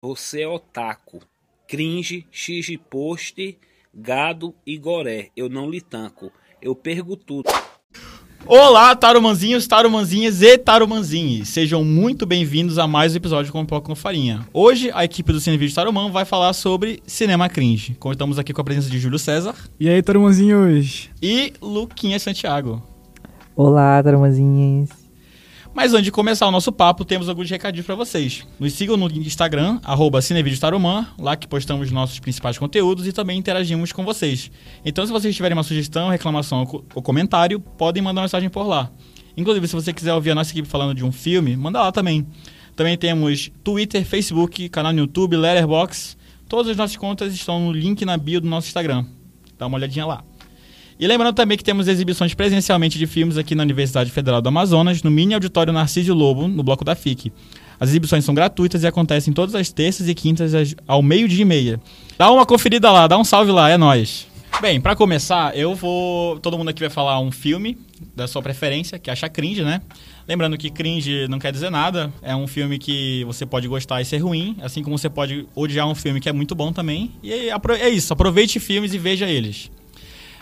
Você é otaku. Cringe, xixi-post, gado e goré. Eu não lhe tanco. Eu pergo tudo. Olá, tarumanzinhos, tarumanzinhas e tarumanzinhos. Sejam muito bem-vindos a mais um episódio de Com Pipoca com Farinha. Hoje, a equipe do Cinevídeo Taruman vai falar sobre cinema cringe. Contamos aqui com a presença de Júlio César E aí, tarumanzinhos? e Luquinha Santiago. Olá, taramazinhas. Mas antes de começar o nosso papo, temos alguns recadinhos pra vocês. Nos sigam no Instagram, arroba Tarumã, lá que postamos nossos principais conteúdos e também interagimos com vocês. Então, se vocês tiverem uma sugestão, reclamação ou comentário, podem mandar uma mensagem por lá. Inclusive, se você quiser ouvir a nossa equipe falando de um filme, manda lá também. Também temos Twitter, Facebook, canal no YouTube, Letterboxd. Todas as nossas contas estão no link na bio do nosso Instagram. Dá uma olhadinha lá. E lembrando também que temos exibições presencialmente de filmes aqui na Universidade Federal do Amazonas, no Mini Auditório Narciso Lobo, no Bloco da FIC. As exibições são gratuitas e acontecem todas as terças e quintas ao meio-dia e meia. Dá uma conferida lá, dá um salve lá, é nóis. Bem, pra começar, eu vou. Todo mundo aqui vai falar um filme da sua preferência, que acha cringe, né? Lembrando que cringe não quer dizer nada, é um filme que você pode gostar e ser ruim, assim como você pode odiar um filme que é muito bom também. E é isso, aproveite filmes e veja eles.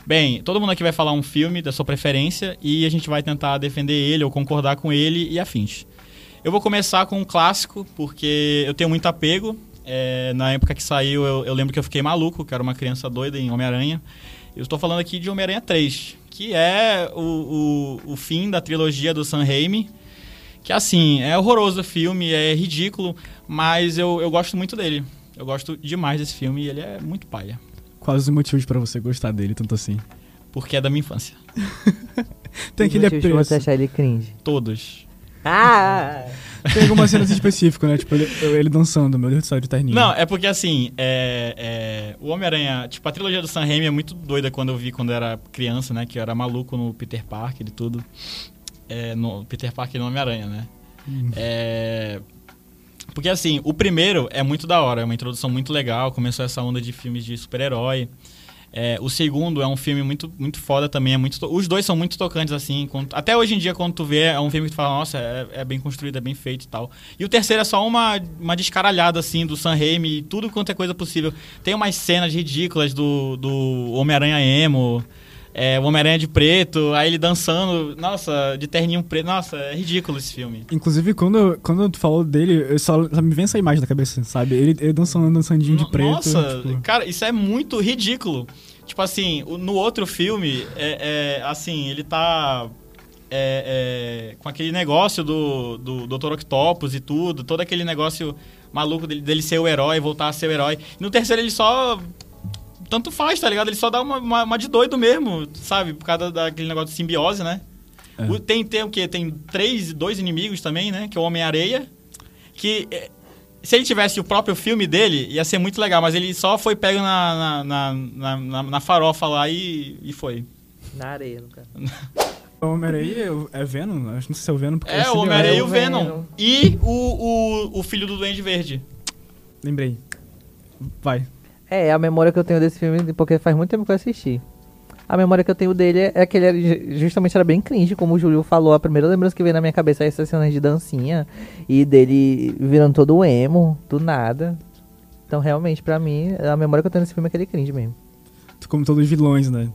Bem, todo mundo aqui vai falar um filme da sua preferência e a gente vai tentar defender ele ou concordar com ele e afins. Eu vou começar com um clássico, porque eu tenho muito apego. É, na época que saiu, eu, eu lembro que eu fiquei maluco, que era uma criança doida em Homem-Aranha. Eu estou falando aqui de Homem-Aranha 3, que é o, o, o fim da trilogia do Sam Raimi. Que assim, é horroroso o filme, é ridículo, mas eu, eu gosto muito dele. Eu gosto demais desse filme e ele é muito paia. Quais os motivos pra você gostar dele, tanto assim? Porque é da minha infância. Tem aquele pra você apreço. achar ele cringe. Todos. Ah! Tem algumas cenas específicas, né? Tipo, ele, ele dançando, meu Deus do céu, de terninho. Não, é porque assim, é, é, o Homem-Aranha, tipo, a trilogia do Sam Raimi é muito doida quando eu vi quando eu era criança, né? Que eu era maluco no Peter Parker e tudo. É, no Peter Parker e no Homem-Aranha, né? Hum. É, porque assim, o primeiro é muito da hora, é uma introdução muito legal, começou essa onda de filmes de super-herói. É, o segundo é um filme muito, muito foda também, é muito to- os dois são muito tocantes assim. quando- até hoje em dia, quando tu vê, é um filme que tu fala, nossa, é, é bem construído, é bem feito e tal. E o terceiro é só uma, uma descaralhada assim do Sam Raimi, tudo quanto é coisa possível. Tem umas cenas ridículas do, do Homem-Aranha emo, é, o Homem-Aranha de preto, aí ele dançando, nossa, de terninho preto. Nossa, é ridículo esse filme. Inclusive, quando, quando tu falou dele, eu só, só me vem essa imagem na cabeça, sabe? Ele, ele dançando, dançandinho de preto. Nossa, tipo, cara, isso é muito ridículo. Tipo assim, no outro filme, é, é, assim, ele tá é, é, com aquele negócio do, do Dr. Octopus e tudo, todo aquele negócio maluco dele, dele ser o herói, voltar a ser o herói. No terceiro ele só. Tanto faz, tá ligado? Ele só dá uma, uma, uma de doido mesmo, sabe? Por causa daquele negócio de simbiose, né? É. O- tem, tem o quê? Tem três, dois inimigos também, né? Que é o Homem-Areia. Que é, se ele tivesse o próprio filme dele, ia ser muito legal, mas ele só foi pego na, na, na, na- na- na farofa lá e, e foi. Na areia, no caso. O Homem-Aranha é Venom? Acho que não sei se é o Venom. Porque É, o simbiose. Homem-Aranha e É, o o Venom. Venom. E o, o, o filho do Duende Verde. Lembrei. Vai. É, a memória que eu tenho desse filme, porque faz muito tempo que eu assisti. A memória que eu tenho dele é que ele era, ju- justamente era bem cringe, como o Júlio falou. A primeira lembrança que veio na minha cabeça é essas cenas de dancinha e dele virando todo emo, do nada. Então, realmente, pra mim, a memória que eu tenho desse filme é aquele cringe mesmo. Como todos os vilões, né?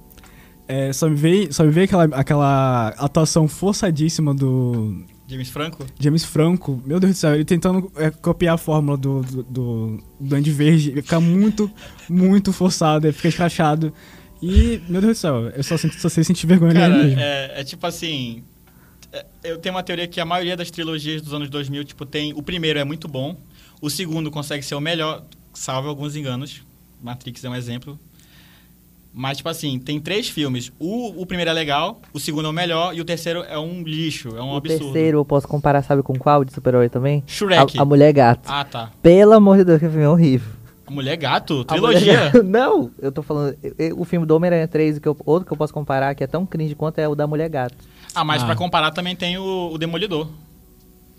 É, só me veio, só me veio aquela, aquela atuação forçadíssima do James Franco. James Franco. Meu Deus do céu, ele tentando é, copiar a fórmula do, do, do Duende Verde. Ele fica muito, muito forçado, ele fica escrachado. E, meu Deus do céu, eu só, sinto, só sei sentir vergonha Cara, mesmo. é, é tipo assim. é- Eu tenho uma teoria que a maioria das trilogias dos anos 2000, tipo, tem. O primeiro é muito bom, o segundo consegue ser o melhor, salvo alguns enganos. Matrix é um exemplo. Mas, tipo assim, tem três filmes. O, o primeiro é legal, o segundo é o melhor e o terceiro é um lixo, é um o absurdo. terceiro eu posso comparar, sabe com qual de super-herói também? Shrek. A, a Mulher Gato. Ah, tá. Pelo amor de Deus, que filme é horrível. A Mulher Gato? A Mulher Trilogia? Gato- Não, eu tô falando. eu- eu- O filme do Homem-Aranha 3, que eu- outro que eu posso comparar, que é tão cringe quanto é o da Mulher Gato. Ah, mas Ah. pra comparar também tem o, o Demolidor.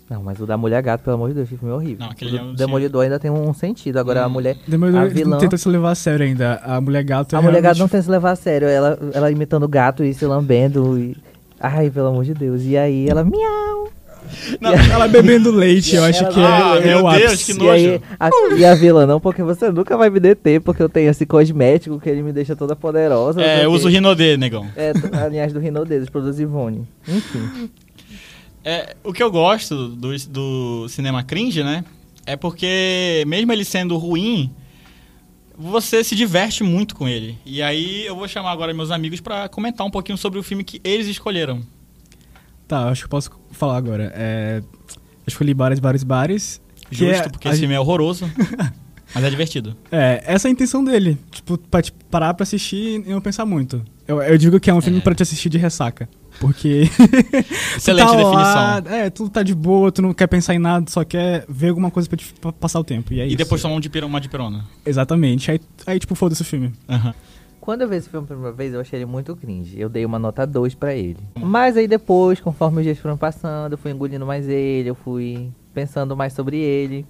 Não, mas o da Mulher Gato, pelo amor de Deus, filme é horrível. Não, aquele o é um- do Demolidor ainda tem um sentido. Agora a Hum. mulher. Demolidor a vilã- tenta se levar a sério ainda. A mulher gato é A mulher gato realmente- não tem que se levar a sério. Ela, ela imitando gato e se lambendo. E... Ai, pelo amor de Deus. E aí ela, miau. Ela bebendo leite, eu acho Ela que Ah, é, é meu o Deus, que E aí, nojo. a, e a vilã, não, porque você nunca vai me deter, porque eu tenho esse cosmético que ele me deixa toda poderosa. não É, o uso quê. Rinodê, negão. É, a linhagem do Rinodê, dos produtos Ivone. Enfim. É, o que eu gosto do, do cinema cringe, né? É porque, mesmo ele sendo ruim, você se diverte muito com ele. E aí eu vou chamar agora meus amigos pra comentar um pouquinho sobre o filme que eles escolheram. Tá, acho que eu posso falar agora. É, eu escolhi Bares, Bares, Bares. Justo, é- porque esse gente- filme é horroroso, mas é divertido. É, essa é a intenção dele. Tipo, pra te parar pra assistir e não pensar muito. Eu, eu digo que é um filme É. pra te assistir de ressaca. Porque. Excelente tu tá definição. Lá, é, tu tá de boa, tu não quer pensar em nada, só quer ver alguma coisa pra, te, pra passar o tempo. E é E isso. depois tomar um de pera- uma de perona. Exatamente. Aí, aí tipo, foda-se o filme. Aham. Quando eu vi esse filme pela primeira vez, eu achei ele muito cringe. Eu dei uma nota 2 pra ele. Mas aí depois, conforme os dias foram passando, eu fui engolindo mais ele, eu fui pensando mais sobre ele.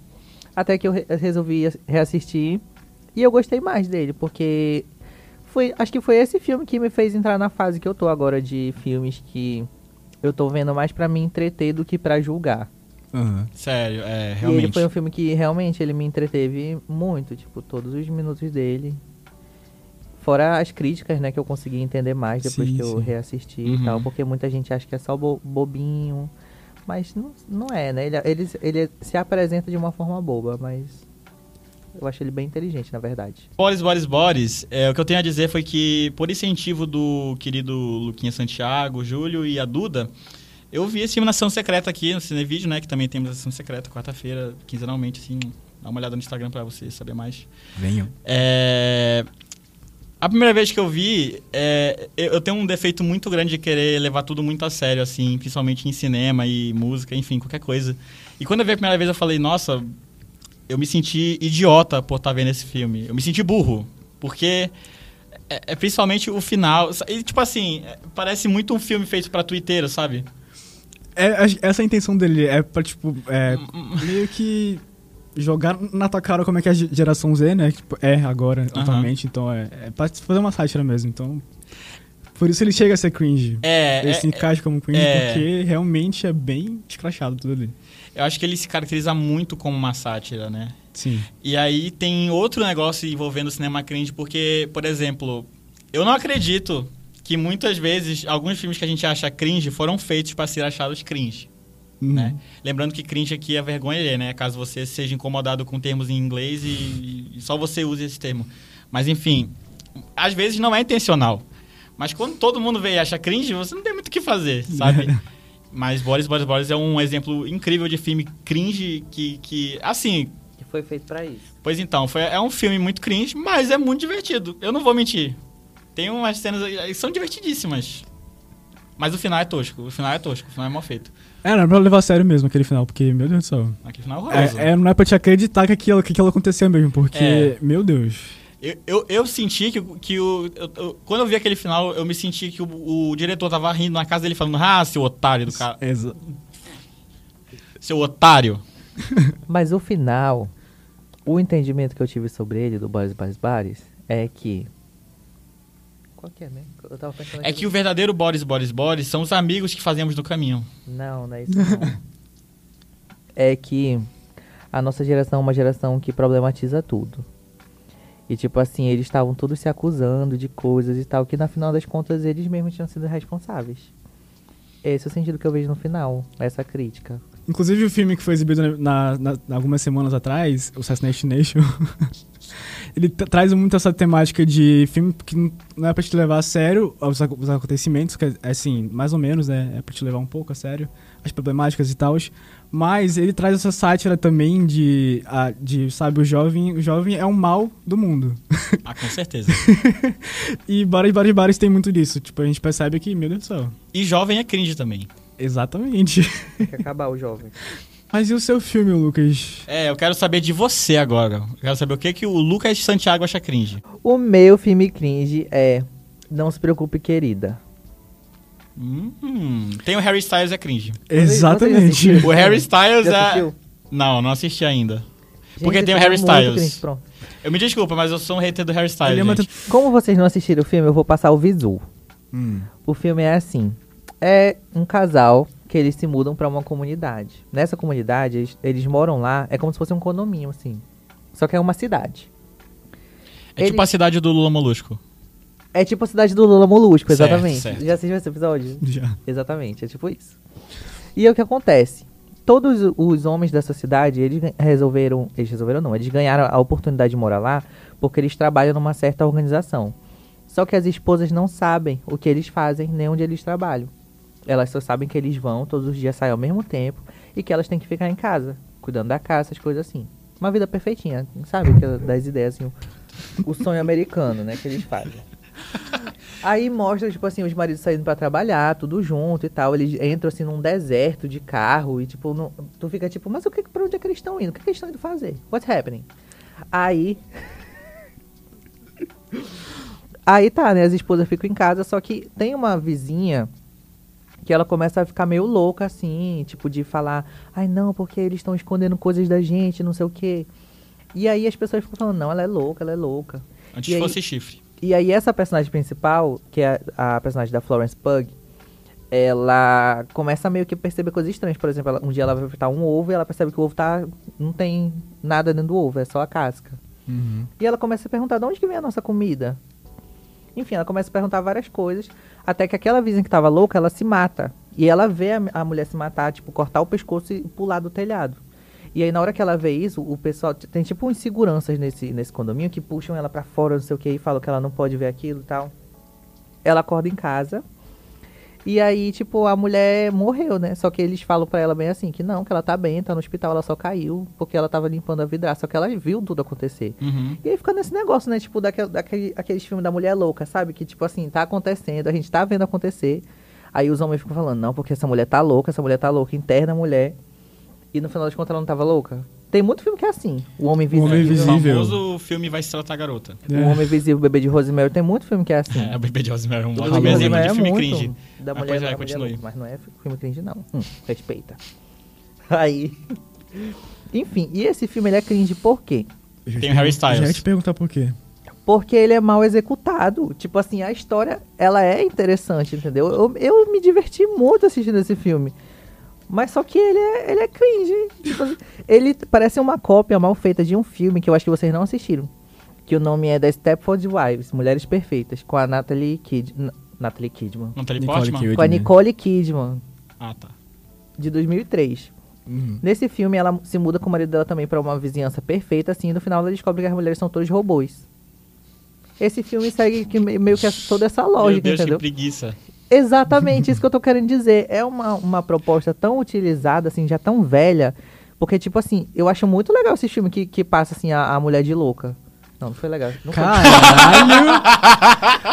Até que eu re- resolvi as- reassistir. E eu gostei mais dele, porque foi, acho que foi esse filme que me fez entrar na fase que eu tô agora de filmes que eu tô vendo mais pra me entreter do que pra julgar. Aham. Sério, é, E ele realmente. foi um filme que realmente ele me entreteve muito, tipo, todos os minutos dele. Fora as críticas, né, que eu consegui entender mais depois Sim, que eu sim. reassisti Uhum. e tal, porque muita gente acha que é só bo- bobinho, mas não, não é, né? Ele, ele, ele se apresenta de uma forma boba, mas eu acho ele bem inteligente, na verdade. Boris, Boris, Boris, é, o que eu tenho a dizer foi que, por incentivo do querido Luquinha Santiago, Júlio e a Duda, eu vi esse filme secreta aqui no Cinevídeo, né? Que também temos a sessão secreta, quarta-feira, quinzenalmente, assim. Dá uma olhada no Instagram pra você saber mais. Venham. É, A primeira vez que eu vi, é, eu eu tenho um defeito muito grande de querer levar tudo muito a sério, assim, principalmente em cinema e música, enfim, qualquer coisa. E quando eu vi a primeira vez, eu falei, nossa, eu me senti idiota por estar vendo esse filme. Eu me senti burro, porque é, é principalmente o final. E, tipo assim, é, parece muito um filme feito pra twitteiro, sabe? É, essa é a intenção dele. É pra, tipo, é, Hum, meio que jogar na tua cara como é que é a ge- geração Z, né? Tipo, é agora, atualmente. Então é, é pra fazer uma sátira mesmo. Então. Por isso ele chega a ser cringe. É, ele é, se encaixa como cringe é. porque realmente é bem escrachado tudo ali. Eu acho que ele se caracteriza muito como uma sátira, né? Sim. E aí tem outro negócio envolvendo o cinema cringe, porque, por exemplo, eu não acredito que muitas vezes alguns filmes que a gente acha cringe foram feitos para ser achados cringe, Uhum. né? Lembrando que cringe aqui é vergonha alheia, né? Caso você seja incomodado com termos em inglês e, e só você use esse termo. Mas enfim, às vezes não é intencional. Mas quando todo mundo vê e acha cringe, você não tem muito o que fazer, sabe? Mas Boris, Boris, Boris é um exemplo incrível de filme cringe que, que assim, Que foi feito pra isso. Pois então, foi, é um filme muito cringe, mas é muito divertido. Eu não vou mentir. Tem umas cenas aí que são divertidíssimas. Mas o final é tosco. O final é tosco. O final é mal feito. É, não é pra levar a sério mesmo aquele final, porque, meu Deus do céu. Aquele final é horroroso. É, é, não é pra te acreditar que aquilo, que aquilo aconteceu mesmo, porque, É. meu Deus. Eu, eu, eu senti que, o- que o. eu- eu- quando eu vi aquele final, eu me senti que o, o diretor tava rindo na casa dele falando, ah, seu otário do cara. Exa- Seu otário. Mas o final, o entendimento que eu tive sobre ele, do Boris Bares Bares, é que. Qual que é, né? Eu tava pensando É aqui que o verdadeiro Boris, Boris, Boris são os amigos que fazemos no caminho. Não, não é isso não. é que a nossa geração é uma geração que problematiza tudo. E tipo assim, eles estavam todos se acusando de coisas e tal, que na final das contas eles mesmos tinham sido responsáveis. Esse é o sentido que eu vejo no final, essa crítica. Inclusive o filme que foi exibido na, na- na- algumas semanas atrás, o Assassination Nation, ele tra- traz muito essa temática de filme que não- não é pra te levar a sério os, ac- os acontecimentos, que é assim, mais ou menos, né? É pra te levar um pouco a sério as problemáticas e tal. Mas ele traz essa sátira também de, a- de sabe, o jovem, o jovem é um mal do mundo. Ah, com certeza. E Bares, Bares, Bares tem muito disso. Tipo, a gente percebe que, meu Deus do céu. e jovem é cringe também. Exatamente. Tem que acabar o jovem. Mas e o seu filme, Lucas? É, eu quero saber de você agora. Eu quero saber o que, que o Lucas Santiago acha cringe. O meu filme cringe é Não Se Preocupe, Querida. Hum, tem o Harry Styles é cringe. Exatamente. O Harry Styles é. Não, não assisti ainda. Porque Gente, tem o Harry é muito Styles. cringe, pronto. Eu me desculpa, mas eu sou um hater do Harry Styles. É uma gente. Como vocês não assistiram o filme, eu vou passar o visu. Hum. O filme é assim: é um casal que eles se mudam pra uma comunidade. Nessa comunidade, eles, eles moram lá, é como se fosse um condomínio, assim. Só que é uma cidade. É Ele- tipo a cidade do Lula Molusco. É tipo a cidade do Lula Molusco, Certo, exatamente. certo. Já assistiu esse episódio? Já. Exatamente, é tipo isso. E aí o que acontece? Todos os homens dessa cidade, eles resolveram, eles resolveram não, eles ganharam a oportunidade de morar lá porque eles trabalham numa certa organização. Só que as esposas não sabem o que eles fazem nem onde eles trabalham. Elas só sabem que eles vão todos os dias sair ao mesmo tempo e que elas têm que ficar em casa, cuidando da casa, essas coisas assim. Uma vida perfeitinha, sabe? Das ideias assim, o, o sonho americano, né, que eles fazem. Aí mostra, tipo assim, os maridos saindo pra trabalhar, tudo junto e tal. Eles entram, assim, num deserto de carro e, tipo, não- tu fica tipo, mas o que, pra onde é que eles estão indo? O que, que eles estão indo fazer? What's happening? Aí... Aí tá, né? As esposas ficam em casa, só que tem uma vizinha que ela começa a ficar meio louca, assim, tipo, de falar, ai não, porque eles estão escondendo coisas da gente, não sei o quê. E aí as pessoas ficam falando, não, ela é louca, ela é louca. Antes E aí- fosse chifre. E aí essa personagem principal, que é a personagem da Florence Pug, ela começa a meio que perceber coisas estranhas. Por exemplo, ela- um dia ela vai fritar um ovo e ela percebe que o ovo tá não tem nada dentro do ovo, é só a casca. Uhum. E ela começa a perguntar de onde que vem a nossa comida. Enfim, ela começa a perguntar várias coisas, até que aquela vizinha que tava louca, ela se mata. E ela vê a, a mulher se matar, tipo, cortar o pescoço e pular do telhado. E aí, na hora que ela vê isso, o pessoal tem tipo uns seguranças nesse, nesse condomínio que puxam ela pra fora, não sei o que, e falam que ela não pode ver aquilo e tal. Ela acorda em casa. E aí, tipo, a mulher morreu, né? Só que eles falam pra ela bem assim, que não, que ela tá bem, tá no hospital, ela só caiu, porque ela tava limpando a vidraça. Só que ela viu tudo acontecer. Uhum. E aí fica nesse negócio, né? Tipo, daquele, daquele, aqueles filmes da mulher louca, sabe? Que, tipo assim, tá acontecendo, a gente tá vendo acontecer. Aí os homens ficam falando, não, porque essa mulher tá louca, essa mulher tá louca, interna a mulher. E no final das contas ela não tava louca. Tem muito filme que é assim. O Homem Invisível. Homem O Invisível. famoso filme Vai Se Tratar Garota. O Homem Invisível, o Bebê de Rosemary. Tem muito filme que é assim. É, o Bebê de Rosemary é um O ótimo de exemplo de filme é muito cringe. Da Mas mulher, pois é, da mulher louca, mas não é filme cringe, não. Hum, respeita. Aí... Enfim, e esse filme ele é cringe por quê? Eu Tem te o Harry pergun- Já ia Styles. te perguntar por quê. Porque ele é mal executado. Tipo assim, a história, ela é interessante, entendeu? Eu, eu me diverti muito assistindo esse filme. Mas só que ele é, ele é cringe. Tipo assim, ele parece uma cópia mal feita de um filme que eu acho que vocês não assistiram. Que o nome é The Stepford Wives, Mulheres Perfeitas, com a Natalie, Kid, Natalie Kidman. Natalie Nicole? Kidman. Com a Nicole Kidman, Ah, tá. de 2003. Uhum. Nesse filme, ela se muda com o marido dela também pra uma vizinhança perfeita, assim, e no final ela descobre que as mulheres são todos robôs. Esse filme segue que me- meio que toda essa Meu lógica, Deus, entendeu? que preguiça. Exatamente isso que eu tô querendo dizer. É uma, uma proposta tão utilizada, assim, já tão velha. Porque, tipo assim, eu acho muito legal esse filme que, que passa, assim, a, a mulher de louca. Não, não foi legal. Não Caralho!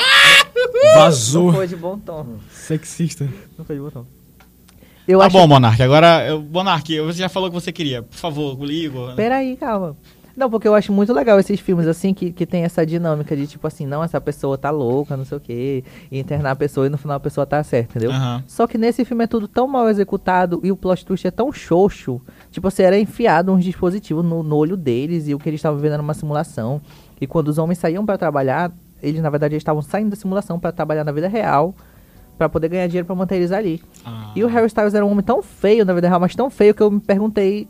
não Vazou. foi de bom tom. Sexista. Não foi de bom tom. Eu Tá acho... bom, Monark. Agora, eu- Monark, você já falou o que você queria. Por favor, o Igor. Peraí, calma. Não, porque eu acho muito legal esses filmes, assim, que, que tem essa dinâmica de, tipo assim, não, essa pessoa tá louca, não sei o quê, e internar a pessoa e no final a pessoa tá certa, entendeu? Aham. Só que nesse filme é tudo tão mal executado e o plot twist é tão xoxo. Tipo, assim, era enfiado uns dispositivos no, no olho deles e o que eles estavam vendo era uma simulação. E quando os homens saíam pra trabalhar, eles, na verdade, estavam saindo da simulação pra trabalhar na vida real, pra poder ganhar dinheiro pra manter eles ali. Ah. E o Harry Styles era um homem tão feio na vida real, mas tão feio que eu me perguntei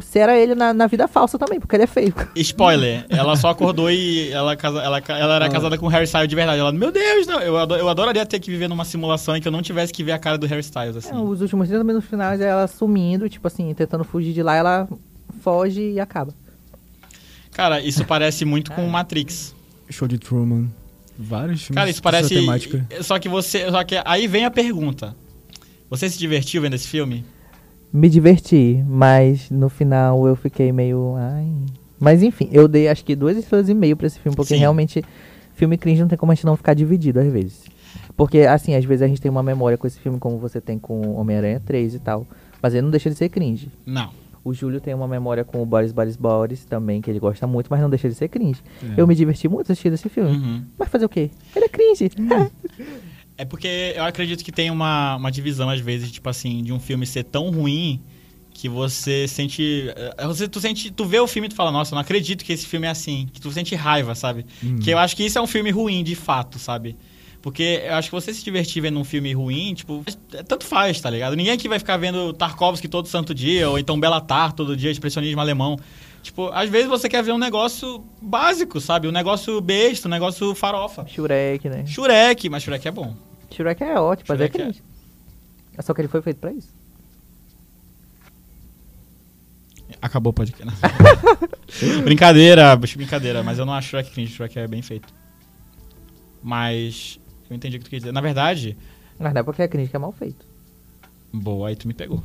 se era ele na, na vida falsa também, porque ele é feio. Spoiler, ela só acordou e ela, casa- ela, ca- ela era casada com o Harry Styles de verdade. Ela, meu Deus, não, eu, ado- eu adoraria ter que viver numa simulação em que eu não tivesse que ver a cara do Harry Styles, assim. É, os últimos 30 minutos finais é ela sumindo, tipo assim, tentando fugir de lá, ela foge e acaba. Cara, isso parece muito com Matrix. Show de Truman. Vários filmes Cara, isso parece. temática. Só que você. Só que aí vem a pergunta. Você se divertiu vendo esse filme? Me diverti, mas no final eu fiquei meio. Ai. Mas enfim, eu dei acho que duas estrelas e meio pra esse filme, porque Sim. realmente filme cringe não tem como a gente não ficar dividido às vezes. Porque, assim, às vezes a gente tem uma memória com esse filme, como você tem com Homem-Aranha 3 e tal. Mas ele não deixa de ser cringe. Não. O Júlio tem uma memória com o Boris Boris Boris também, que ele gosta muito, mas não deixa de ser cringe. É. Eu me diverti muito assistindo esse filme. Uhum. Mas fazer o quê? Ele é cringe. É porque eu acredito que tem uma, uma divisão, às vezes, tipo assim, de um filme ser tão ruim que você sente. eh, Você, tu sente. Tu vê o filme e tu fala, nossa, eu não acredito que esse filme é assim. Que tu sente raiva, sabe? Hum. Que eu acho que isso é um filme ruim, de fato, sabe? Porque eu acho que você se divertir vendo um filme ruim, tipo, é- tanto faz, tá ligado? Ninguém aqui vai ficar vendo Tarkovsky todo santo dia, ou então Belatar todo dia, expressionismo alemão. Tipo, às vezes você quer ver um negócio básico, sabe? Um negócio besta, um negócio farofa. Shurek, né? Shurek, mas Shurek é bom. Shurek é ótimo, mas é Shurek é- cringe. É só que ele foi feito pra isso. Acabou o podcast. brincadeira, brincadeira, mas eu não acho Shrek cringe, Shrek é bem feito. Mas eu entendi o que tu quer dizer. Na verdade, Mas não é porque é cringe que é mal feito. boa, aí tu me pegou.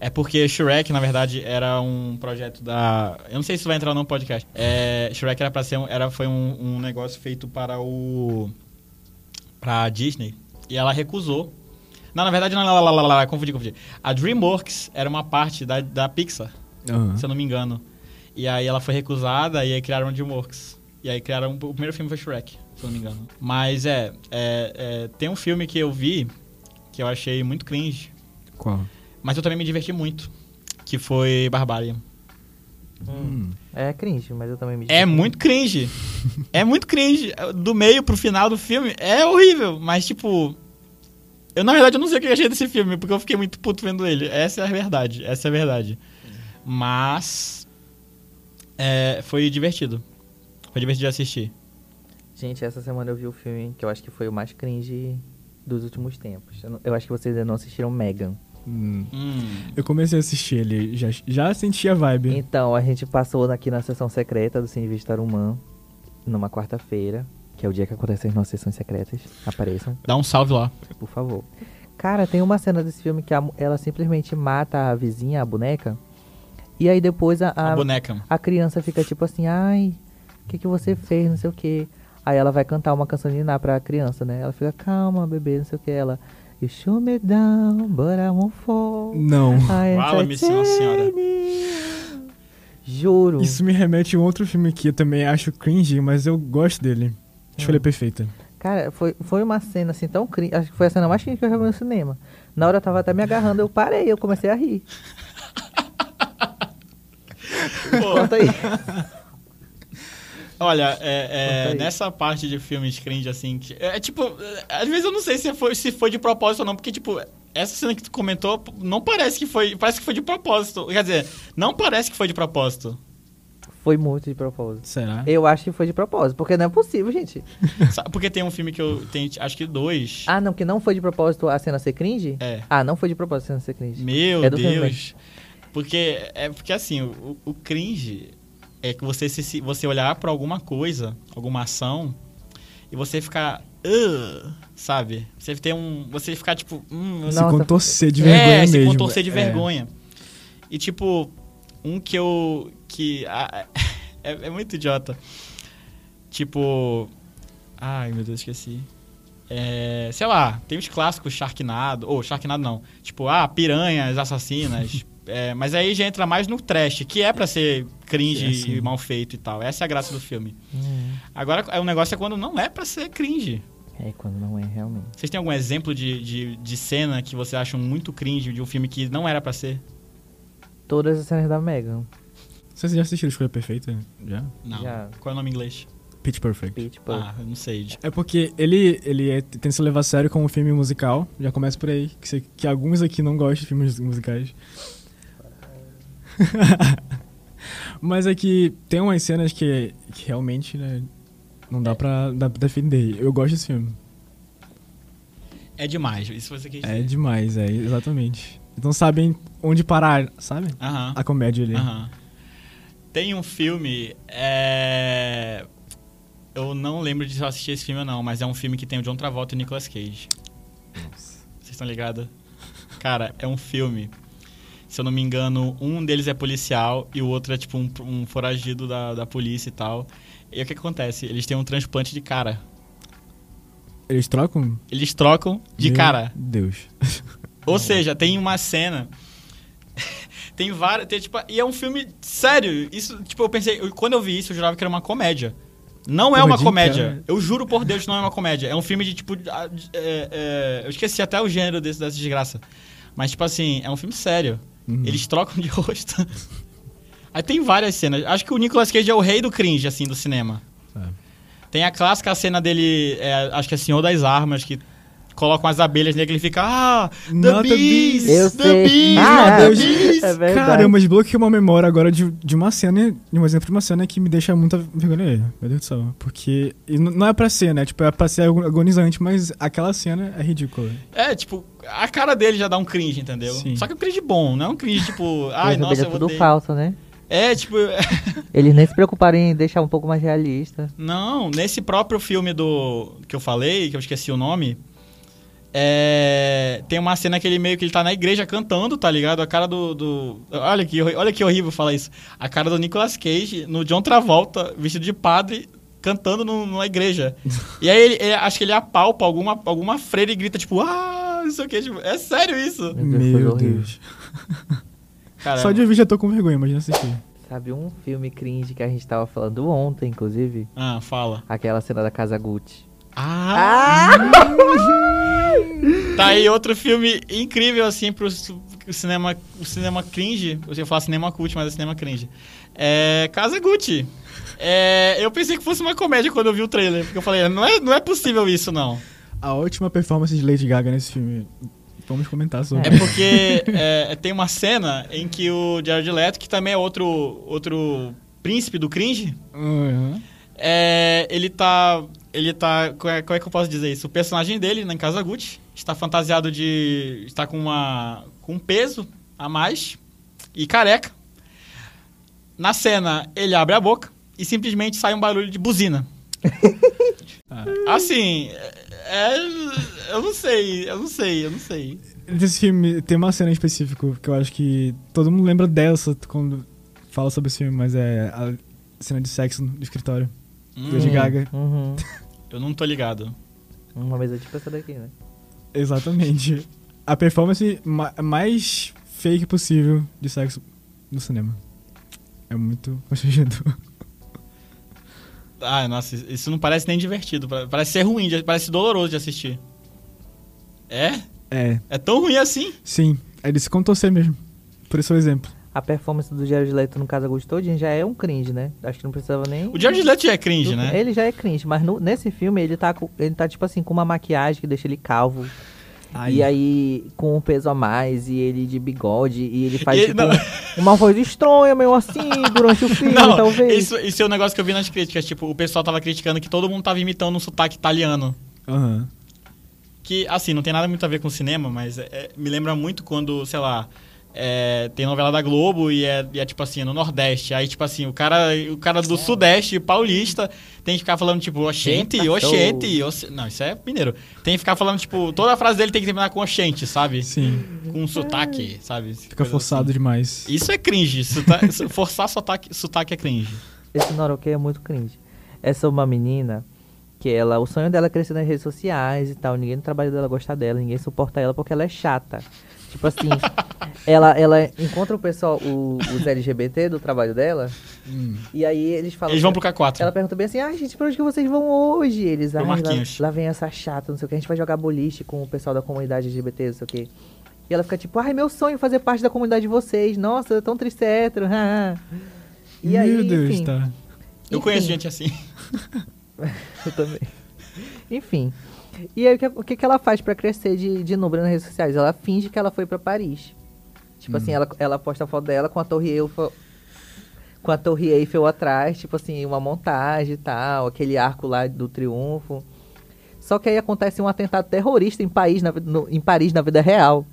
É porque Shrek, na verdade, era um projeto da. Eu não sei se vai entrar no podcast. É, Shrek era para ser um, era, foi um, um negócio feito para o. pra Disney. E ela recusou. Não, na verdade, não, lá, lá, lá, lá, confundi, confundi. A Dreamworks era uma parte da, da Pixar. Aham. se eu não me engano. E aí ela foi recusada e aí criaram a DreamWorks. E aí criaram. O primeiro filme foi Shrek, se eu não me engano. Mas é, é, é, Tem um filme que eu vi que eu achei muito cringe, Qual? Mas eu também me diverti muito. Que foi Barbarian. Hum. É cringe, mas eu também me É diverti. muito cringe. é muito cringe. Do meio pro final do filme é horrível. Mas, tipo. Eu, na verdade, eu não sei o que eu achei desse filme, porque eu fiquei muito puto vendo ele. Essa é a verdade. Essa é a verdade. Mas. é, foi divertido. Foi divertido de assistir. Gente, essa semana eu vi o filme que eu acho que foi o mais cringe dos últimos tempos. Eu acho que vocês ainda não assistiram Megan. Hum. Hum. Eu comecei a assistir ele, já, já senti a vibe. Então, a gente passou aqui na sessão secreta do Cine Vídeo Tarumã, numa quarta-feira, que é o dia que acontecem as nossas sessões secretas. Apareçam, Dá um salve lá. por favor. Cara, tem uma cena desse filme que a ela simplesmente mata a vizinha, a boneca, e aí depois a, A, a, boneca. a criança fica tipo assim, ai, o que, que você fez, não sei o que. Aí ela vai cantar uma canção de Niná pra criança, né? Ela fica, calma, bebê, não sei o que. Ela, you shoot me down, but I won't fall. Não. I Fala-me, Senhora Senhora. entertain you." Juro. Isso me remete a um outro filme que eu também acho cringe, mas eu gosto dele. Escolha Perfeita. Cara, foi, foi uma cena assim tão cringe. Acho que foi a cena mais cringe que eu já vi no cinema. Na hora eu tava até me agarrando, eu parei, eu comecei a rir. Conta aí. Olha, é, é, nessa parte de filmes cringe, assim, que- é, tipo, às vezes eu não sei se foi, se foi de propósito ou não, porque, tipo, essa cena que tu comentou não parece que foi. Parece que foi de propósito. Quer dizer, não parece que foi de propósito. Foi muito de propósito. Será? Eu acho que foi de propósito, porque não é possível, gente. Sabe, Porque tem um filme que eu tenho, acho que dois. Ah, não, que não foi de propósito a cena ser cringe? É. Ah, não foi de propósito a cena ser cringe. Meu É do filme Deus. Porque é porque assim, o, o cringe é que você se, se- você olhar pra alguma coisa, alguma ação e você ficar, "Ugh", sabe? Você tem um, você ficar tipo, hum, Se contorcer de vergonha é, se mesmo. contorcer de É. vergonha. E tipo, um que eu que ah, é, é muito idiota. Tipo, ai meu Deus, esqueci. É, sei lá, tem os clássicos Sharknado, ou Sharknado não, tipo, ah, piranhas assassinas, é, mas aí já entra mais no trash, que é pra ser cringe É, sim. e mal feito e tal, essa é a graça do filme. Hum, Agora, é, o negócio é quando não é pra ser cringe. é, quando não é, realmente. Vocês têm algum exemplo de, de, de cena que vocês acham muito cringe de um filme que não era pra ser? Todas as cenas da Megan. Vocês já assistiram Escolha Perfeita? Já? Não. Já. Qual é o nome em inglês? Pitch Perfect. Pitch Perfect. Ah, eu não sei. É porque ele, ele é, tenta se levar a sério como um filme musical. Já começa por aí. Que, você- que alguns aqui não gostam de filmes musicais. Mas é que tem umas cenas que, que realmente, né, não dá pra, dá pra defender. Eu gosto desse filme. É demais, isso você quis É dizer. demais, é, exatamente. Então sabem onde parar, sabe? Aham. A comédia ali. Aham. Tem um filme. É... Eu não lembro de se eu assisti esse filme ou não, mas é um filme que tem o John Travolta e o Nicolas Cage. Vocês estão ligados? Cara, é um filme. Se eu não me engano, um deles é policial e o outro é tipo um, um foragido da, da polícia e tal. E o que acontece? Eles têm um transplante de cara. Eles trocam? Eles trocam de Meu cara. Deus. Ou seja, tem uma cena. tem várias. Tem, tipo, e é um filme sério. Isso, tipo, eu pensei. eu- quando eu vi isso, eu jurava que era uma comédia. Não é uma Jim comédia. Carrey. Eu juro por Deus que não é uma comédia. É um filme de tipo. é, é, eu esqueci até o gênero desse, dessa desgraça. Mas, tipo assim, é um filme sério. Uhum. Eles trocam de rosto. Aí tem várias cenas. Acho que o Nicolas Cage é o rei do cringe, assim, do cinema. É. Tem a clássica cena dele, é, acho que é Senhor das Armas, que colocam as abelhas nele que ele fica, ah, The Not. Eu The sei. Beast, Ah, The é. É verdade. Caramba, desbloqueei uma memória agora de, de uma cena, de um exemplo de uma cena que me deixa muito vergonha alheia. Meu Deus do céu. Porque e não é pra ser, né? Tipo, é pra ser ago- agonizante, mas aquela cena é ridícula. É, tipo, a cara dele já dá um cringe, entendeu? Sim. Só que é um cringe bom, não é um cringe tipo, ai, nossa, é eu tudo odeio. falso, né? É, tipo, Eles nem se preocuparam em deixar um pouco mais realista. Não, nesse próprio filme do que eu falei, que eu esqueci o nome, é, tem uma cena que ele meio que ele tá na igreja cantando, tá ligado? A cara do, do- olha que olha que horrível falar isso. A cara do Nicolas Cage no John Travolta, vestido de padre, cantando no- numa igreja. e aí ele, ele- acho que ele apalpa alguma alguma freira e grita tipo, ah, não sei o que, tipo, é sério isso? Meu Deus, Meu. Deus. Só de ouvir já tô com vergonha, imagina assistir. Sabe um filme cringe que a gente tava falando ontem, inclusive? Ah, fala. Aquela cena da Casa Gucci. Ah! Tá aí outro filme incrível, assim, pro cinema, o cinema cringe. Eu falar cinema cult, mas é cinema cringe. É Casa Gucci. É, eu pensei que fosse uma comédia quando eu vi o trailer, porque eu falei, não é, não é possível isso, não. A última performance de Lady Gaga nesse filme. Vamos comentar sobre. É porque é, tem uma cena em que o Jared Leto, que também é outro, outro príncipe do cringe, Aham. É, ele tá. Ele tá. Como é, como é que eu posso dizer isso? O personagem dele, na Casa Gucci, está fantasiado de. está com uma. com um peso a mais e careca. Na cena, ele abre a boca e simplesmente sai um barulho de buzina. Ah. Assim, é, eu não sei, eu não sei, eu não sei. Desse filme tem uma cena em específico que eu acho que todo mundo lembra dessa quando fala sobre esse filme, mas é a cena de sexo no escritório. Hum, Lady Gaga. Uhum. eu não tô ligado. Uma mesa tipo essa daqui, né? Exatamente. A performance ma- mais fake possível de sexo no cinema. É muito constrangedor. Ah, nossa, isso não parece nem divertido. Parece ser ruim, de- parece doloroso de assistir. É? É, É tão ruim assim? sim. Ele se contorcer mesmo. Por isso é o exemplo. A performance do Jared Leto no Casa Gucci todinho já é um cringe, né? Acho que não precisava nem... O Jared Leto já é cringe, né? Ele já é cringe, mas no- nesse filme ele tá, com- ele tá, tipo assim, com uma maquiagem que deixa ele calvo. E aí, com um peso a mais, e ele de bigode, e ele faz, E- tipo, não. uma voz estranha, meio assim, durante o filme, Não, talvez. isso, isso é um negócio que eu vi nas críticas. Tipo, o pessoal tava criticando que todo mundo tava imitando um sotaque italiano. Aham. Que, assim, não tem nada muito a ver com cinema, mas é- é- me lembra muito quando, sei lá, é, tem novela da Globo e é, e é, tipo assim, no Nordeste. Aí, tipo assim, o cara, o cara do Sudeste, paulista, tem que ficar falando, tipo, oxente, oxente. oxe- Não, isso é mineiro. Tem que ficar falando, tipo, toda a frase dele tem que terminar com oxente, sabe? Sim. Com um sotaque, sabe? Fica forçado assim. demais. Isso é cringe. Sota- forçar sotaque, sotaque é cringe. Esse Noroquê é muito cringe. Essa é uma menina que ela, o sonho dela é crescer nas redes sociais e tal. Ninguém no trabalho dela gosta dela, ninguém suporta ela porque ela é chata. Tipo assim, ela, ela encontra o pessoal, o- os LGBT do trabalho dela, Hum. e aí eles falam. Eles vão pro K4. Ela pergunta bem assim, ah, gente, pra onde que vocês vão hoje? Eles, ah, lá, lá vem essa chata, não sei o que, a gente vai jogar boliche com o pessoal da comunidade LGBT, não sei o que. E ela fica tipo, ai, meu sonho é fazer parte da comunidade de vocês, nossa, é tão triste hétero, haha." E aí, Meu Deus, enfim, tá. Eu enfim. conheço gente assim. Eu também. Enfim. E aí, o que, o que que ela faz pra crescer de, de número nas redes sociais? Ela finge que ela foi pra Paris. Tipo assim, ela, ela posta a foto dela com a Torre Eiffel. Com a Torre Eiffel atrás, tipo assim, uma montagem e tal, aquele arco lá do triunfo. Só que aí acontece um atentado terrorista em, país, na, no- em Paris, na vida real.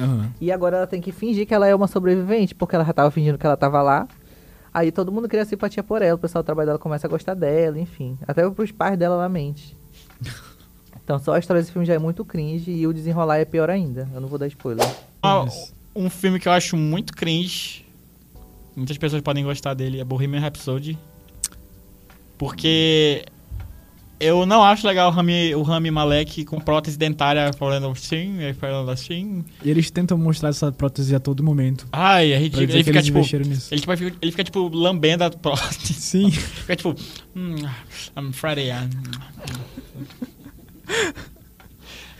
Aham. E agora ela tem que fingir que ela é uma sobrevivente, porque ela já tava fingindo que ela tava lá. Aí todo mundo cria simpatia por ela, o pessoal do trabalho dela começa a gostar dela, enfim. Até pros pais dela ela mente. Então só a história desse filme já é muito cringe e o desenrolar é pior ainda. Eu não vou dar spoiler. Ah, um filme que eu acho muito cringe. Muitas pessoas podem gostar dele, é Bohemian Rhapsody. Porque eu não acho legal o Rami, o Rami Malek com prótese dentária falando assim, falando assim. E eles tentam mostrar essa prótese a todo momento. Ai, é ridículo. Ele que fica tipo. Ele, tipo, fica, ele fica tipo lambendo a prótese. Sim. Fica tipo. Hum, I'm Friday. I'm...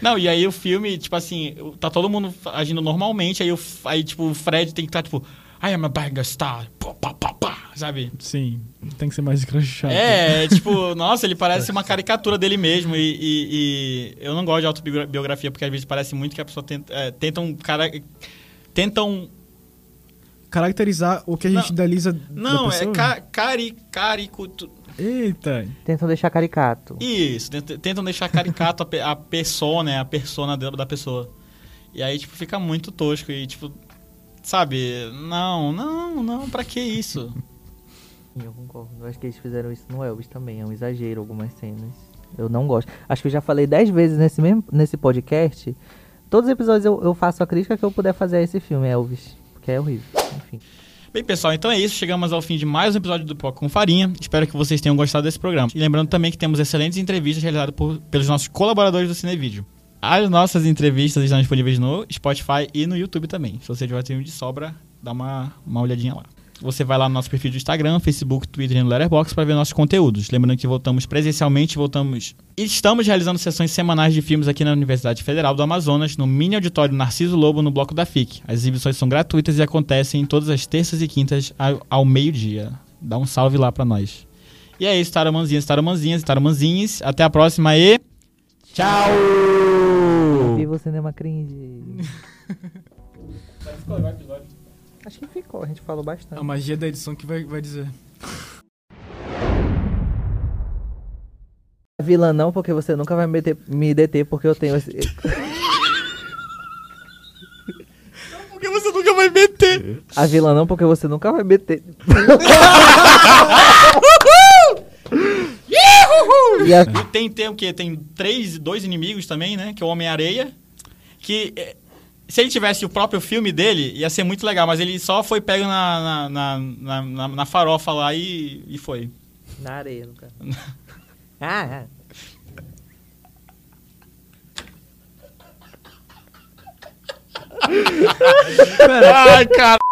Não, e aí o filme, tipo assim, tá todo mundo agindo normalmente, aí, o, aí tipo, o Fred tem que estar, tipo, I am a banger star. Pá, pá, pá, pá. sabe? Sim, tem que ser mais escrachado. É, é, tipo, nossa, ele parece uma caricatura dele mesmo. E, e- e eu não gosto de autobiografia, porque às vezes parece muito que a pessoa tenta, é, tentam, cara, tentam Caracterizar o que a gente Não. idealiza Não, da é pessoa. ca, cari, caricuto. Eita. Tentam deixar caricato. Isso, tent- tentam deixar caricato a, pe- a persona, né, a persona da, da pessoa. E aí, tipo, fica muito tosco e, tipo, sabe, não, não, não, pra que isso? Sim, eu concordo. Eu acho que eles fizeram isso no Elvis também. É um exagero algumas cenas. Eu não gosto. Acho que eu já falei dez vezes nesse, mesmo, nesse podcast. Todos os episódios eu, eu faço a crítica que eu puder fazer a esse filme, Elvis. Porque é horrível. Enfim. Bem, pessoal, então é isso. Chegamos ao fim de mais um episódio do Poco com Farinha. Espero que vocês tenham gostado desse programa. E lembrando também que temos excelentes entrevistas realizadas por- pelos nossos colaboradores do Cinevídeo. As nossas entrevistas estão disponíveis no Spotify e no YouTube também. Se você tiver tempo de sobra, dá uma, uma olhadinha lá. Você vai lá no nosso perfil do Instagram, Facebook, Twitter e no Letterboxd para ver nossos conteúdos. Lembrando que voltamos presencialmente, voltamos. Estamos realizando sessões semanais de filmes aqui na Universidade Federal do Amazonas, no mini auditório Narciso Lobo, no Bloco da FIC. As exibições são gratuitas e acontecem todas as terças e quintas ao, ao meio-dia. Dá um salve lá pra nós. E é isso, taromanzinhas, taromanzinhas e taromanzinhos. Até a próxima e. Tchau! Viva o cinema cringe. Acho que ficou, a gente falou bastante. A magia da edição que vai, vai dizer. Vilã não, porque você nunca vai me, deter, me deter, porque eu tenho esse... Porque você nunca vai meter. A vilã não, porque você nunca vai meter. e a... E tem, tem o quê? Tem três, dois inimigos também, né? Que é o Homem-Areia. Que eh, se ele tivesse o próprio filme dele, ia ser muito legal, mas ele só foi pego na, na, na, na, na- na farofa lá e, e foi. Na areia, no caso. ah, ah. Ai, cara.